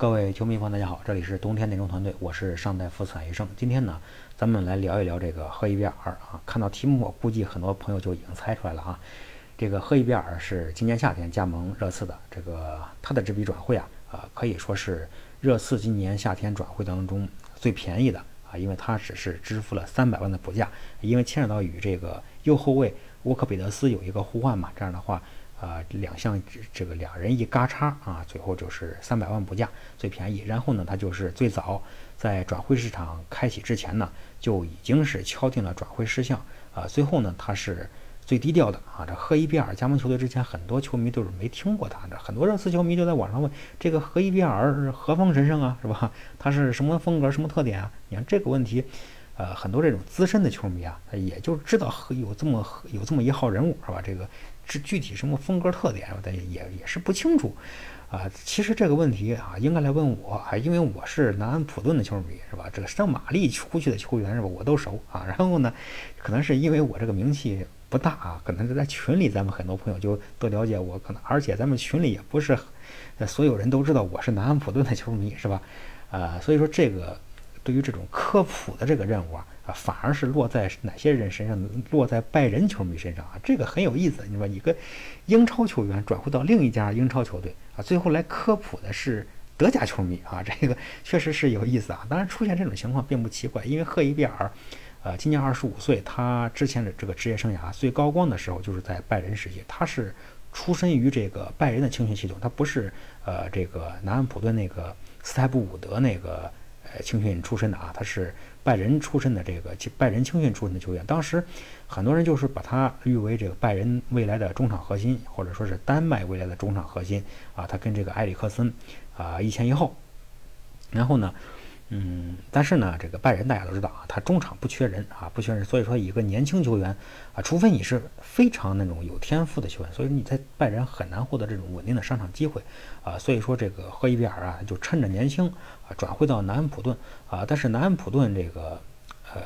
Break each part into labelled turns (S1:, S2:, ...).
S1: 各位球迷朋友，大家好，这里是冬天内容团队，我是上代福彩医生。今天呢，咱们来聊一聊这个赫伊比尔啊。看到题目，我估计很多朋友就已经猜出来了啊。这个赫伊比尔是今年夏天加盟热刺的，这个他的这笔转会啊，啊可以说是热刺今年夏天转会当中最便宜的啊，因为他只是支付了三百万的补价，因为牵扯到与这个右后卫沃克贝德斯有一个互换嘛，这样的话。啊，两项这个两人一嘎叉啊，最后就是三百万补价最便宜。然后呢，他就是最早在转会市场开启之前呢，就已经是敲定了转会事项啊。最后呢，他是最低调的啊。这赫伊比尔加盟球队之前，很多球迷都是没听过他的，很多热刺球迷就在网上问这个赫伊比尔是何方神圣啊，是吧？他是什么风格、什么特点啊？你看这个问题，呃，很多这种资深的球迷啊，也就知道有这么有这么一号人物，是吧？这个。这具体什么风格特点，我也也是不清楚，啊，其实这个问题啊，应该来问我啊，因为我是南安普顿的球迷，是吧？这个圣玛丽出去的球员是吧，我都熟啊。然后呢，可能是因为我这个名气不大啊，可能是在群里咱们很多朋友就都了解我，可能而且咱们群里也不是所有人都知道我是南安普顿的球迷，是吧？啊，所以说这个对于这种科普的这个任务啊。啊反而是落在哪些人身上？落在拜仁球迷身上啊，这个很有意思。你说一个英超球员转会到另一家英超球队啊，最后来科普的是德甲球迷啊，这个 确实是有意思啊。当然出现这种情况并不奇怪，因为赫伊比尔，呃，今年二十五岁，他之前的这个职业生涯最高光的时候就是在拜仁时期，他是出身于这个拜仁的青训系统，他不是呃这个南安普顿那个斯泰布伍德那个。呃，青训出身的啊，他是拜仁出身的这个拜仁青训出身的球员。当时很多人就是把他誉为这个拜仁未来的中场核心，或者说是丹麦未来的中场核心啊。他跟这个埃里克森啊一前一后，然后呢。嗯，但是呢，这个拜仁大家都知道啊，他中场不缺人啊，不缺人，所以说一个年轻球员啊，除非你是非常那种有天赋的球员，所以你在拜仁很难获得这种稳定的上场机会啊。所以说这个赫伊比尔啊，就趁着年轻转会到南安普顿啊，但是南安普顿这个。呃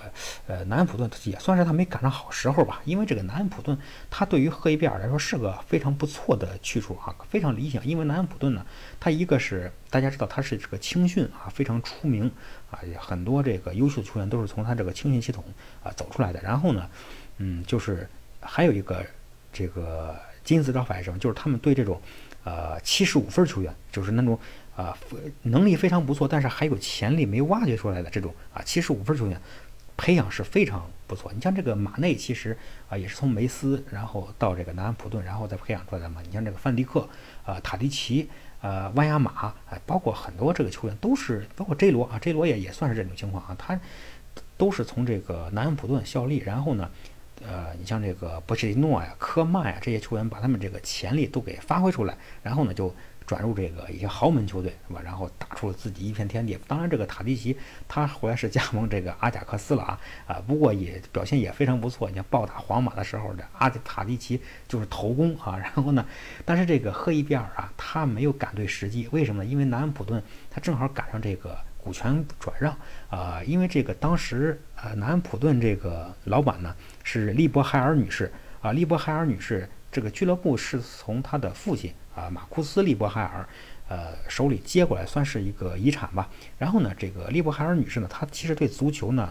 S1: 呃，南安普顿也算是他没赶上好时候吧，因为这个南安普顿，他对于赫伊比尔来说是个非常不错的去处啊，非常理想。因为南安普顿呢，他一个是大家知道他是这个青训啊，非常出名啊，很多这个优秀球员都是从他这个青训系统啊走出来的。然后呢，嗯，就是还有一个这个金字招牌什么，就是他们对这种呃七十五分球员，就是那种啊能力非常不错，但是还有潜力没挖掘出来的这种啊七十五分球员。培养是非常不错。你像这个马内，其实啊也是从梅斯，然后到这个南安普顿，然后再培养出来的嘛。你像这个范迪克，啊塔迪奇，呃万亚马，哎，包括很多这个球员都是，包括 J 罗啊，J 罗也也算是这种情况啊。他都是从这个南安普顿效力，然后呢，呃，你像这个波切蒂诺呀、科曼呀这些球员，把他们这个潜力都给发挥出来，然后呢就。转入这个一些豪门球队是吧？然后打出了自己一片天地。当然，这个塔迪奇他后来是加盟这个阿贾克斯了啊啊！不过也表现也非常不错。你像暴打皇马的时候，这阿塔迪奇就是头功啊。然后呢，但是这个赫伊比尔啊，他没有赶对时机。为什么呢？因为南安普顿他正好赶上这个股权转让啊。因为这个当时呃，南安普顿这个老板呢是利伯海尔女士啊。利伯海尔女士这个俱乐部是从他的父亲。啊，马库斯·利伯海尔，呃，手里接过来算是一个遗产吧。然后呢，这个利伯海尔女士呢，她其实对足球呢，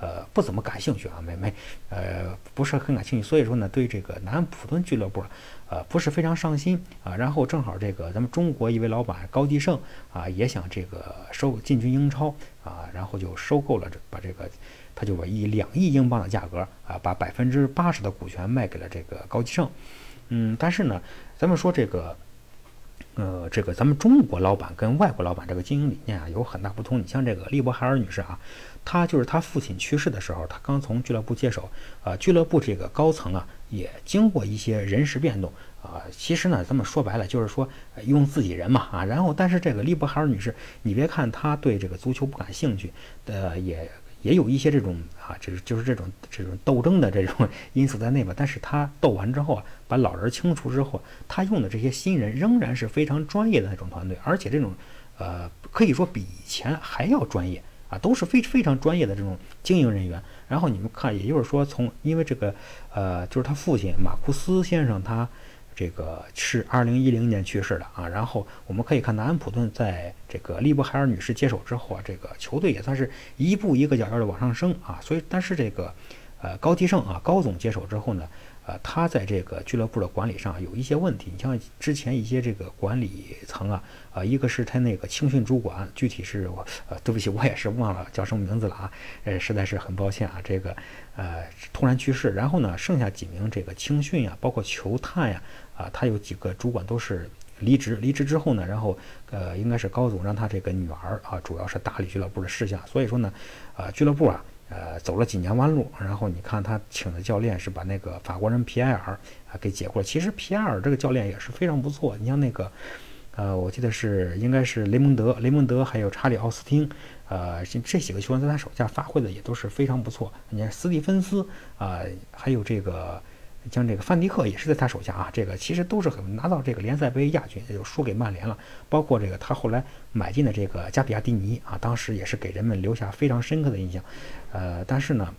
S1: 呃，不怎么感兴趣啊，没没，呃，不是很感兴趣。所以说呢，对这个南安普顿俱乐部，呃，不是非常上心啊。然后正好这个咱们中国一位老板高继胜啊，也想这个收进军英超啊，然后就收购了这把这个，他就把以两亿英镑的价格啊，把百分之八十的股权卖给了这个高继胜。嗯，但是呢，咱们说这个，呃，这个咱们中国老板跟外国老板这个经营理念啊有很大不同。你像这个利伯海尔女士啊，她就是她父亲去世的时候，她刚从俱乐部接手，啊，俱乐部这个高层啊也经过一些人事变动啊。其实呢，咱们说白了就是说用自己人嘛啊。然后，但是这个利伯海尔女士，你别看她对这个足球不感兴趣，呃，也。也有一些这种啊，就是就是这种这种斗争的这种 因素在内吧。但是他斗完之后啊，把老人清除之后，他用的这些新人仍然是非常专业的那种团队，而且这种呃可以说比以前还要专业啊，都是非非常专业的这种经营人员。然后你们看，也就是说从因为这个呃，就是他父亲马库斯先生他。这个是二零一零年去世的啊。然后我们可以看南安普顿在这个利伯海尔女士接手之后啊，这个球队也算是一步一个脚印的往上升啊。所以，但是这个呃高提胜啊高总接手之后呢。呃，他在这个俱乐部的管理上有一些问题。你像之前一些这个管理层啊，啊，一个是他那个青训主管，具体是我，呃，对不起，我也是忘了叫什么名字了啊，呃，实在是很抱歉啊，这个，呃，突然去世。然后呢，剩下几名这个青训呀，包括球探呀，啊，他有几个主管都是离职。离职之后呢，然后，呃，应该是高总让他这个女儿啊，主要是打理俱乐部的事项。所以说呢，啊，俱乐部啊。呃，走了几年弯路，然后你看他请的教练是把那个法国人皮埃尔啊给解雇了。其实皮埃尔这个教练也是非常不错。你像那个，呃，我记得是应该是雷蒙德，雷蒙德还有查理奥斯汀，呃，这几个球员在他手下发挥的也都是非常不错。你看斯蒂芬斯啊，还有这个。像这个范迪克也是在他手下啊，这个其实都是很拿到这个联赛杯亚军，也就输给曼联了。包括这个他后来买进的这个加比亚蒂尼啊，当时也是给人们留下非常深刻的印象。呃，但是呢，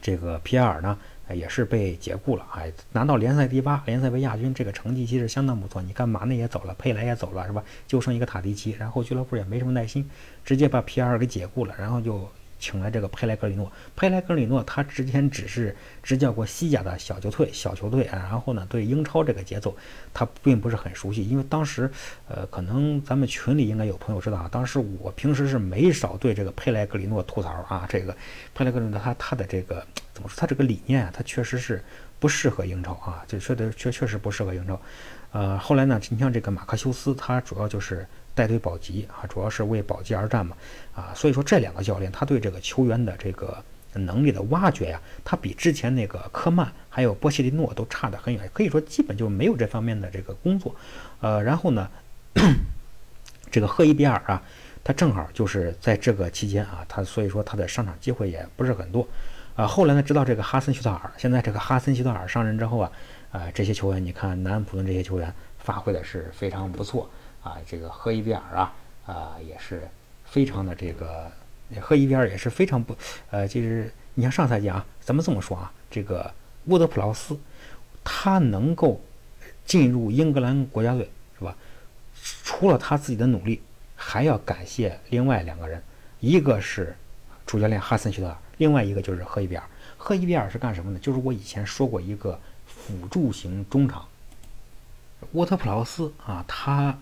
S1: 这个皮埃尔呢也是被解雇了，哎，拿到联赛第八，联赛杯亚军，这个成绩其实相当不错。你看马内也走了，佩莱也走了，是吧？就剩一个塔迪奇，然后俱乐部也没什么耐心，直接把皮埃尔给解雇了，然后就。请来这个佩莱格里诺，佩莱格里诺他之前只是执教过西甲的小球队，小球队啊，然后呢，对英超这个节奏他并不是很熟悉，因为当时，呃，可能咱们群里应该有朋友知道啊，当时我平时是没少对这个佩莱格里诺吐槽啊，这个佩莱格里诺他他的这个怎么说，他这个理念啊，他确实是不适合英超啊，就确实确确实不适合英超，呃，后来呢，你像这个马克修斯，他主要就是。带队保级啊，主要是为保级而战嘛，啊，所以说这两个教练他对这个球员的这个能力的挖掘呀，他比之前那个科曼还有波切蒂诺都差得很远，可以说基本就没有这方面的这个工作，呃，然后呢，这个赫伊比尔啊，他正好就是在这个期间啊，他所以说他的上场机会也不是很多，啊，后来呢，知道这个哈森徐特尔，现在这个哈森徐特尔上任之后啊，啊，这些球员你看南安普顿这些球员发挥的是非常不错。啊，这个赫伊比尔啊，啊，也是非常的这个，赫伊比尔也是非常不，呃，就是你像上赛季啊，咱们这么说啊，这个沃德普劳斯，他能够进入英格兰国家队，是吧？除了他自己的努力，还要感谢另外两个人，一个是主教练哈森希特尔，另外一个就是赫伊比尔。赫伊比尔是干什么呢？就是我以前说过一个辅助型中场，沃特普劳斯啊，他。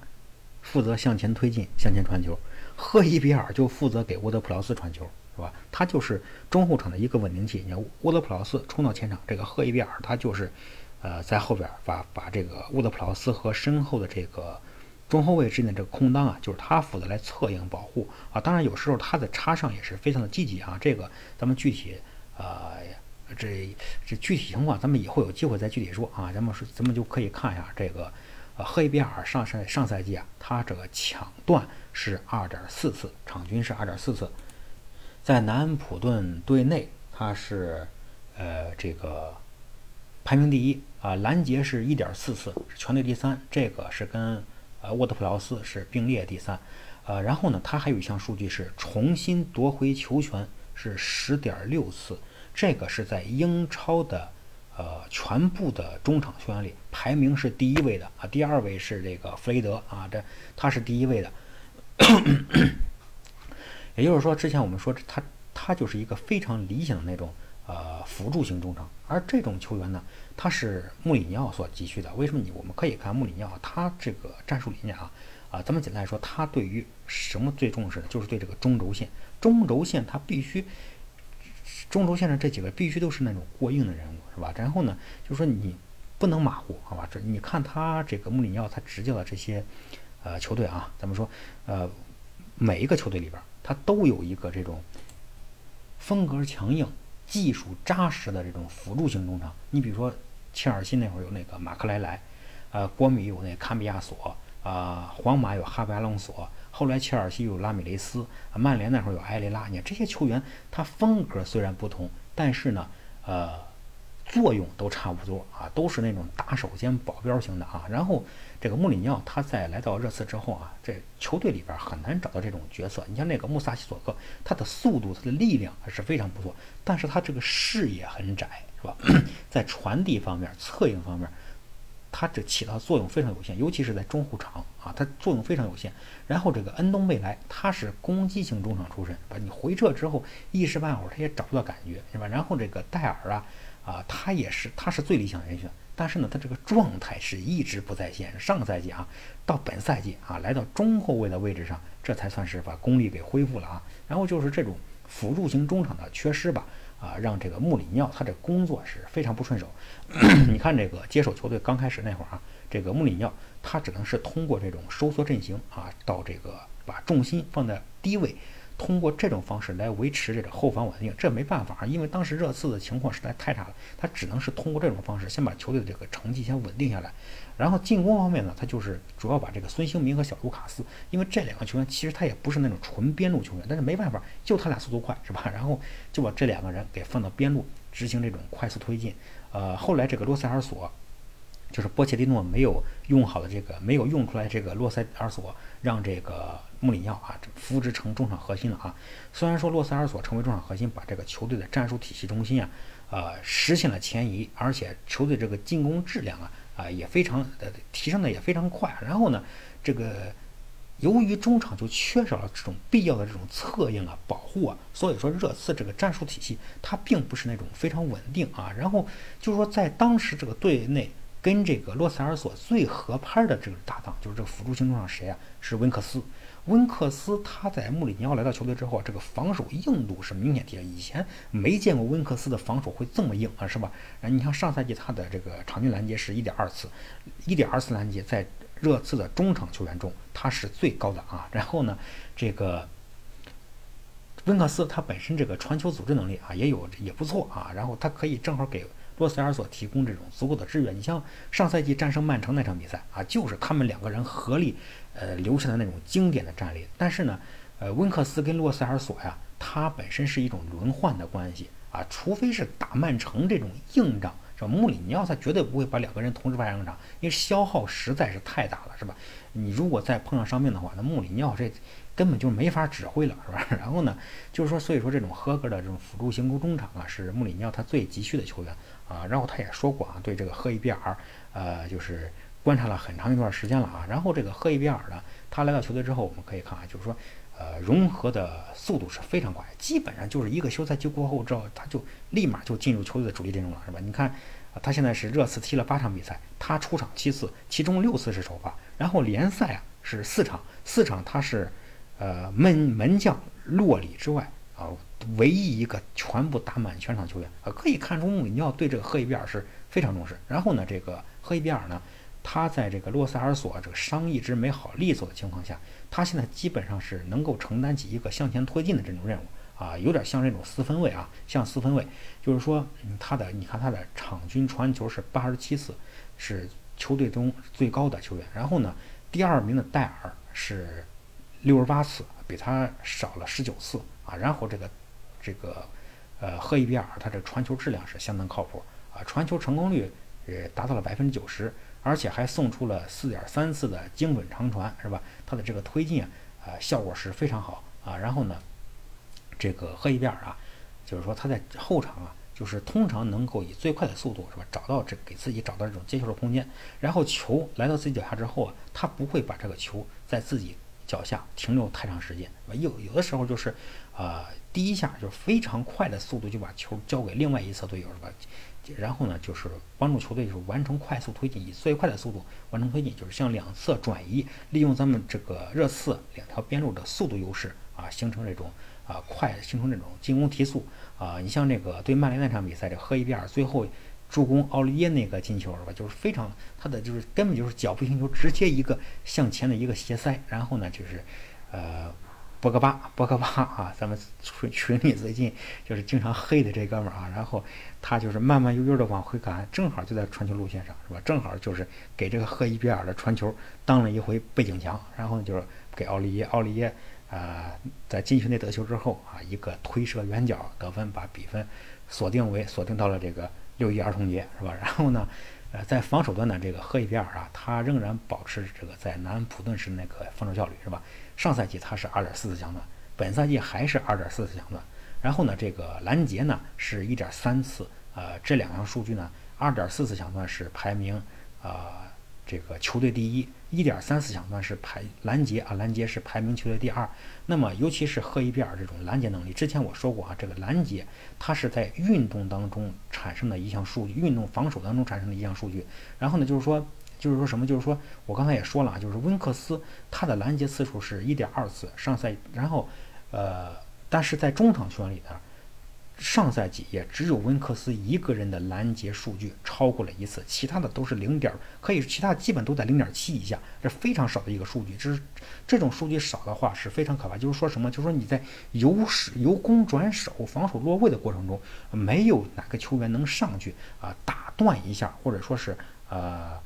S1: 负责向前推进、向前传球，赫伊比尔就负责给沃德普劳斯传球，是吧？他就是中后场的一个稳定器。你看，沃德普劳斯冲到前场，这个赫伊比尔他就是，呃，在后边把把这个沃德普劳斯和身后的这个中后卫之间的这个空当啊，就是他负责来策应保护啊。当然，有时候他的插上也是非常的积极啊。这个咱们具体，呃，这这具体情况咱们以后有机会再具体说啊。咱们说，咱们就可以看一下这个。赫伊比尔上赛上赛季啊，他这个抢断是二点四次，场均是二点四次。在南安普顿队内，他是呃这个排名第一啊，拦截是一点四次，是全队第三。这个是跟呃沃特普劳斯是并列第三。呃，然后呢，他还有一项数据是重新夺回球权是十点六次，这个是在英超的。呃，全部的中场球员里排名是第一位的啊，第二位是这个弗雷德啊，这他是第一位的。也就是说，之前我们说他他就是一个非常理想的那种呃辅助型中场，而这种球员呢，他是穆里尼奥所急需的。为什么你我们可以看穆里尼奥他这个战术理念啊啊，咱们简单来说，他对于什么最重视的，就是对这个中轴线，中轴线他必须。中轴线上这几个必须都是那种过硬的人物，是吧？然后呢，就说你不能马虎，好吧？这你看他这个穆里尼奥他执教的这些呃球队啊，咱们说呃每一个球队里边，他都有一个这种风格强硬、技术扎实的这种辅助型中场。你比如说切尔西那会儿有那个马克莱莱，呃，国米有那坎比亚索，啊，皇马有哈维阿隆索。后来切尔西有拉米雷斯，曼联那会儿有埃雷拉，你看这些球员，他风格虽然不同，但是呢，呃，作用都差不多啊，都是那种打手兼保镖型的啊。然后这个穆里尼奥他在来到热刺之后啊，这球队里边很难找到这种角色。你像那个穆萨西索克，他的速度、他的力量还是非常不错，但是他这个视野很窄，是吧？在传递方面、策应方面，它这起到作用非常有限，尤其是在中后场啊，它作用非常有限。然后这个恩东贝莱，他是攻击型中场出身，把你回撤之后一时半会儿他也找不到感觉，是吧？然后这个戴尔啊，啊，他也是，他是最理想人选，但是呢，他这个状态是一直不在线。上个赛季啊，到本赛季啊，来到中后卫的位置上，这才算是把功力给恢复了啊。然后就是这种辅助型中场的缺失吧。啊，让这个穆里尼奥他这工作是非常不顺手。你看这个接手球队刚开始那会儿啊，这个穆里尼奥他只能是通过这种收缩阵型啊，到这个把重心放在低位。通过这种方式来维持这个后防稳定，这没办法，因为当时热刺的情况实在太差了，他只能是通过这种方式先把球队的这个成绩先稳定下来。然后进攻方面呢，他就是主要把这个孙兴民和小卢卡斯，因为这两个球员其实他也不是那种纯边路球员，但是没办法，就他俩速度快，是吧？然后就把这两个人给放到边路执行这种快速推进。呃，后来这个洛塞尔索。就是波切蒂诺没有用好的这个，没有用出来这个洛塞尔索，让这个穆里尼奥啊扶植成中场核心了啊。虽然说洛塞尔索成为中场核心，把这个球队的战术体系中心啊，呃实现了前移，而且球队这个进攻质量啊啊也非常呃提升的也非常快。然后呢，这个由于中场就缺少了这种必要的这种策应啊保护啊，所以说热刺这个战术体系它并不是那种非常稳定啊。然后就是说在当时这个队内。跟这个洛塞尔索最合拍的这个搭档，就是这个辅助型中场谁啊？是温克斯。温克斯他在穆里尼奥来到球队之后啊，这个防守硬度是明显提升。以前没见过温克斯的防守会这么硬啊，是吧？你看上赛季他的这个场均拦截是一点二次，一点二次拦截在热刺的中场球员中他是最高的啊。然后呢，这个温克斯他本身这个传球组织能力啊也有也不错啊，然后他可以正好给。洛塞尔索提供这种足够的支援，你像上赛季战胜曼城那场比赛啊，就是他们两个人合力，呃留下的那种经典的战例。但是呢，呃温克斯跟洛塞尔索呀，他本身是一种轮换的关系啊，除非是打曼城这种硬仗，是吧？穆里尼奥他绝对不会把两个人同时派上场，因为消耗实在是太大了，是吧？你如果再碰上伤病的话，那穆里尼奥这。根本就没法指挥了，是吧？然后呢，就是说，所以说这种合格的这种辅助型中场啊，是穆里尼奥他最急需的球员啊。然后他也说过啊，对这个赫伊比尔，呃，就是观察了很长一段时间了啊。然后这个赫伊比尔呢，他来到球队之后，我们可以看啊，就是说，呃，融合的速度是非常快，基本上就是一个休赛期过后之后，他就立马就进入球队的主力阵容了，是吧？你看，啊他现在是热刺踢了八场比赛，他出场七次，其中六次是首发，然后联赛啊是四场，四场他是。呃，门门将洛里之外啊，唯一一个全部打满全场球员啊，可以看出穆里尼奥对这个赫伊比尔是非常重视。然后呢，这个赫伊比尔呢，他在这个洛塞尔索这个伤一直没好利索的情况下，他现在基本上是能够承担起一个向前推进的这种任务啊，有点像这种四分卫啊，像四分卫，就是说他的，你看他的场均传球是八十七次，是球队中最高的球员。然后呢，第二名的戴尔是。六十八次，比他少了十九次啊。然后这个，这个，呃，赫伊比尔他这个传球质量是相当靠谱啊，传球成功率也达到了百分之九十，而且还送出了四点三次的精准长传，是吧？他的这个推进啊，呃，效果是非常好啊。然后呢，这个赫伊比尔啊，就是说他在后场啊，就是通常能够以最快的速度，是吧？找到这给自己找到这种接球的空间，然后球来到自己脚下之后啊，他不会把这个球在自己。脚下停留太长时间，有有的时候就是，呃，第一下就是非常快的速度就把球交给另外一侧队友，是吧？然后呢，就是帮助球队就是完成快速推进，以最快的速度完成推进，就是向两侧转移，利用咱们这个热刺两条边路的速度优势啊，形成这种啊快，形成这种进攻提速啊。你像这个对曼联那场比赛，这赫伊比尔最后。助攻奥利耶那个进球是吧？就是非常他的就是根本就是脚步行球，直接一个向前的一个斜塞，然后呢就是，呃，博格巴博格巴啊，咱们群群里最近就是经常黑的这哥们儿啊，然后他就是慢慢悠悠的往回赶，正好就在传球路线上是吧？正好就是给这个赫伊比尔的传球当了一回背景墙，然后就是给奥利耶，奥利耶啊在禁区内得球之后啊，一个推射远角得分，把比分锁定为锁定到了这个。六一儿童节是吧？然后呢，呃，在防守端呢，这个赫伊比尔啊，他仍然保持这个在南安普顿时那个防守效率是吧？上赛季他是二点四次抢断，本赛季还是二点四次抢断。然后呢，这个拦截呢是一点三次，呃，这两项数据呢，二点四次抢断是排名呃。这个球队第一，一点三次抢断是排拦截啊，拦截是排名球队第二。那么尤其是赫伊比尔这种拦截能力，之前我说过啊，这个拦截它是在运动当中产生的一项数据，运动防守当中产生的一项数据。然后呢，就是说，就是说什么？就是说我刚才也说了啊，就是温克斯他的拦截次数是一点二次，上赛，然后呃，但是在中场球员里边。上赛季也只有温克斯一个人的拦截数据超过了一次，其他的都是零点，可以其他基本都在零点七以下，这非常少的一个数据。这是这种数据少的话是非常可怕。就是说什么？就是说你在由守由攻转守、防守落位的过程中，没有哪个球员能上去啊打断一下，或者说是呃。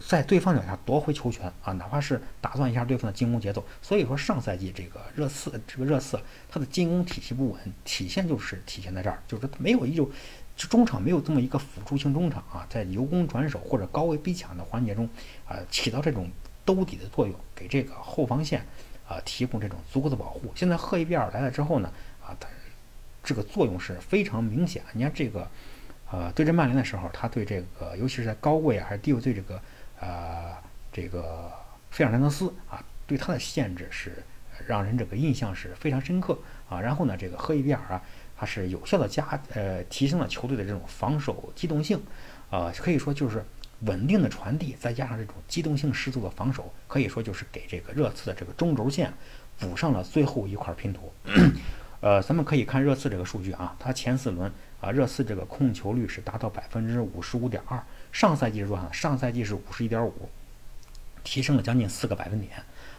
S1: 在对方脚下夺回球权啊，哪怕是打断一下对方的进攻节奏。所以说上赛季这个热刺，这个热刺他的进攻体系不稳，体现就是体现在这儿，就是没有一种中场没有这么一个辅助性中场啊，在由攻转守或者高位逼抢的环节中啊，起到这种兜底的作用，给这个后防线啊提供这种足够的保护。现在赫伊比尔来了之后呢，啊，他这个作用是非常明显。你看这个呃对阵曼联的时候，他对这个尤其是在高位啊还是低位对这个。呃，这个费尔南德斯啊，对他的限制是让人这个印象是非常深刻啊。然后呢，这个赫伊比尔啊，他是有效的加呃提升了球队的这种防守机动性，啊，可以说就是稳定的传递，再加上这种机动性十足的防守，可以说就是给这个热刺的这个中轴线补上了最后一块拼图。呃，咱们可以看热刺这个数据啊，他前四轮啊，热刺这个控球率是达到百分之五十五点二。上赛季是多少？上赛季是五十一点五，提升了将近四个百分点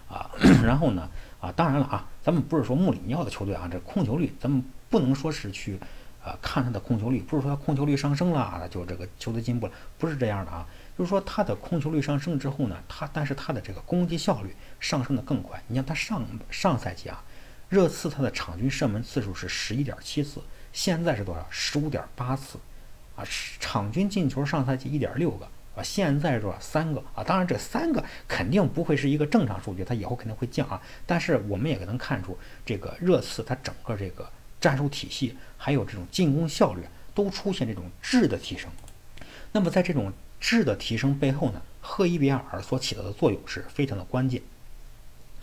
S1: 啊。然后呢，啊，当然了啊，咱们不是说穆里尼奥的球队啊，这控球率咱们不能说是去呃看他的控球率，不是说他控球率上升了就这个球队进步了，不是这样的啊。就是说他的控球率上升之后呢，他但是他的这个攻击效率上升的更快。你像他上上赛季啊，热刺他的场均射门次数是十一点七次，现在是多少？十五点八次。啊，场均进球上赛季一点六个啊，现在是三个啊。当然，这三个肯定不会是一个正常数据，它以后肯定会降啊。但是我们也能看出，这个热刺它整个这个战术体系，还有这种进攻效率，都出现这种质的提升。那么在这种质的提升背后呢，赫伊比尔所起到的作用是非常的关键。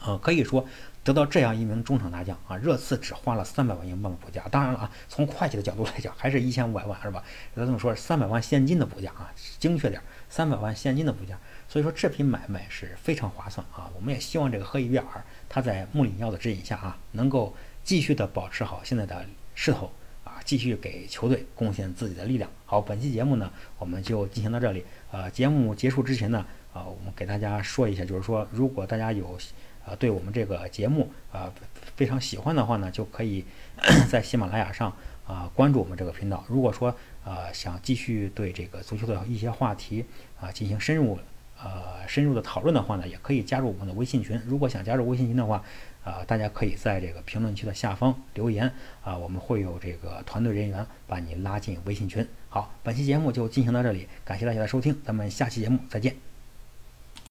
S1: 啊，可以说。得到这样一名中场大将啊，热刺只花了三百万英镑的补价。当然了啊，从会计的角度来讲，还是一千五百万是吧？咱这么说，三百万现金的补价啊，精确点，三百万现金的补价。所以说这笔买卖是非常划算啊。我们也希望这个赫伊比尔他在穆里尼奥的指引下啊，能够继续的保持好现在的势头啊，继续给球队贡献自己的力量。好，本期节目呢，我们就进行到这里。呃，节目结束之前呢，啊，我们给大家说一下，就是说，如果大家有。啊，对我们这个节目啊非常喜欢的话呢，就可以 在喜马拉雅上啊关注我们这个频道。如果说啊想继续对这个足球的一些话题啊进行深入呃深入的讨论的话呢，也可以加入我们的微信群。如果想加入微信群的话，啊大家可以在这个评论区的下方留言啊，我们会有这个团队人员把你拉进微信群。好，本期节目就进行到这里，感谢大家的收听，咱们下期节目再见。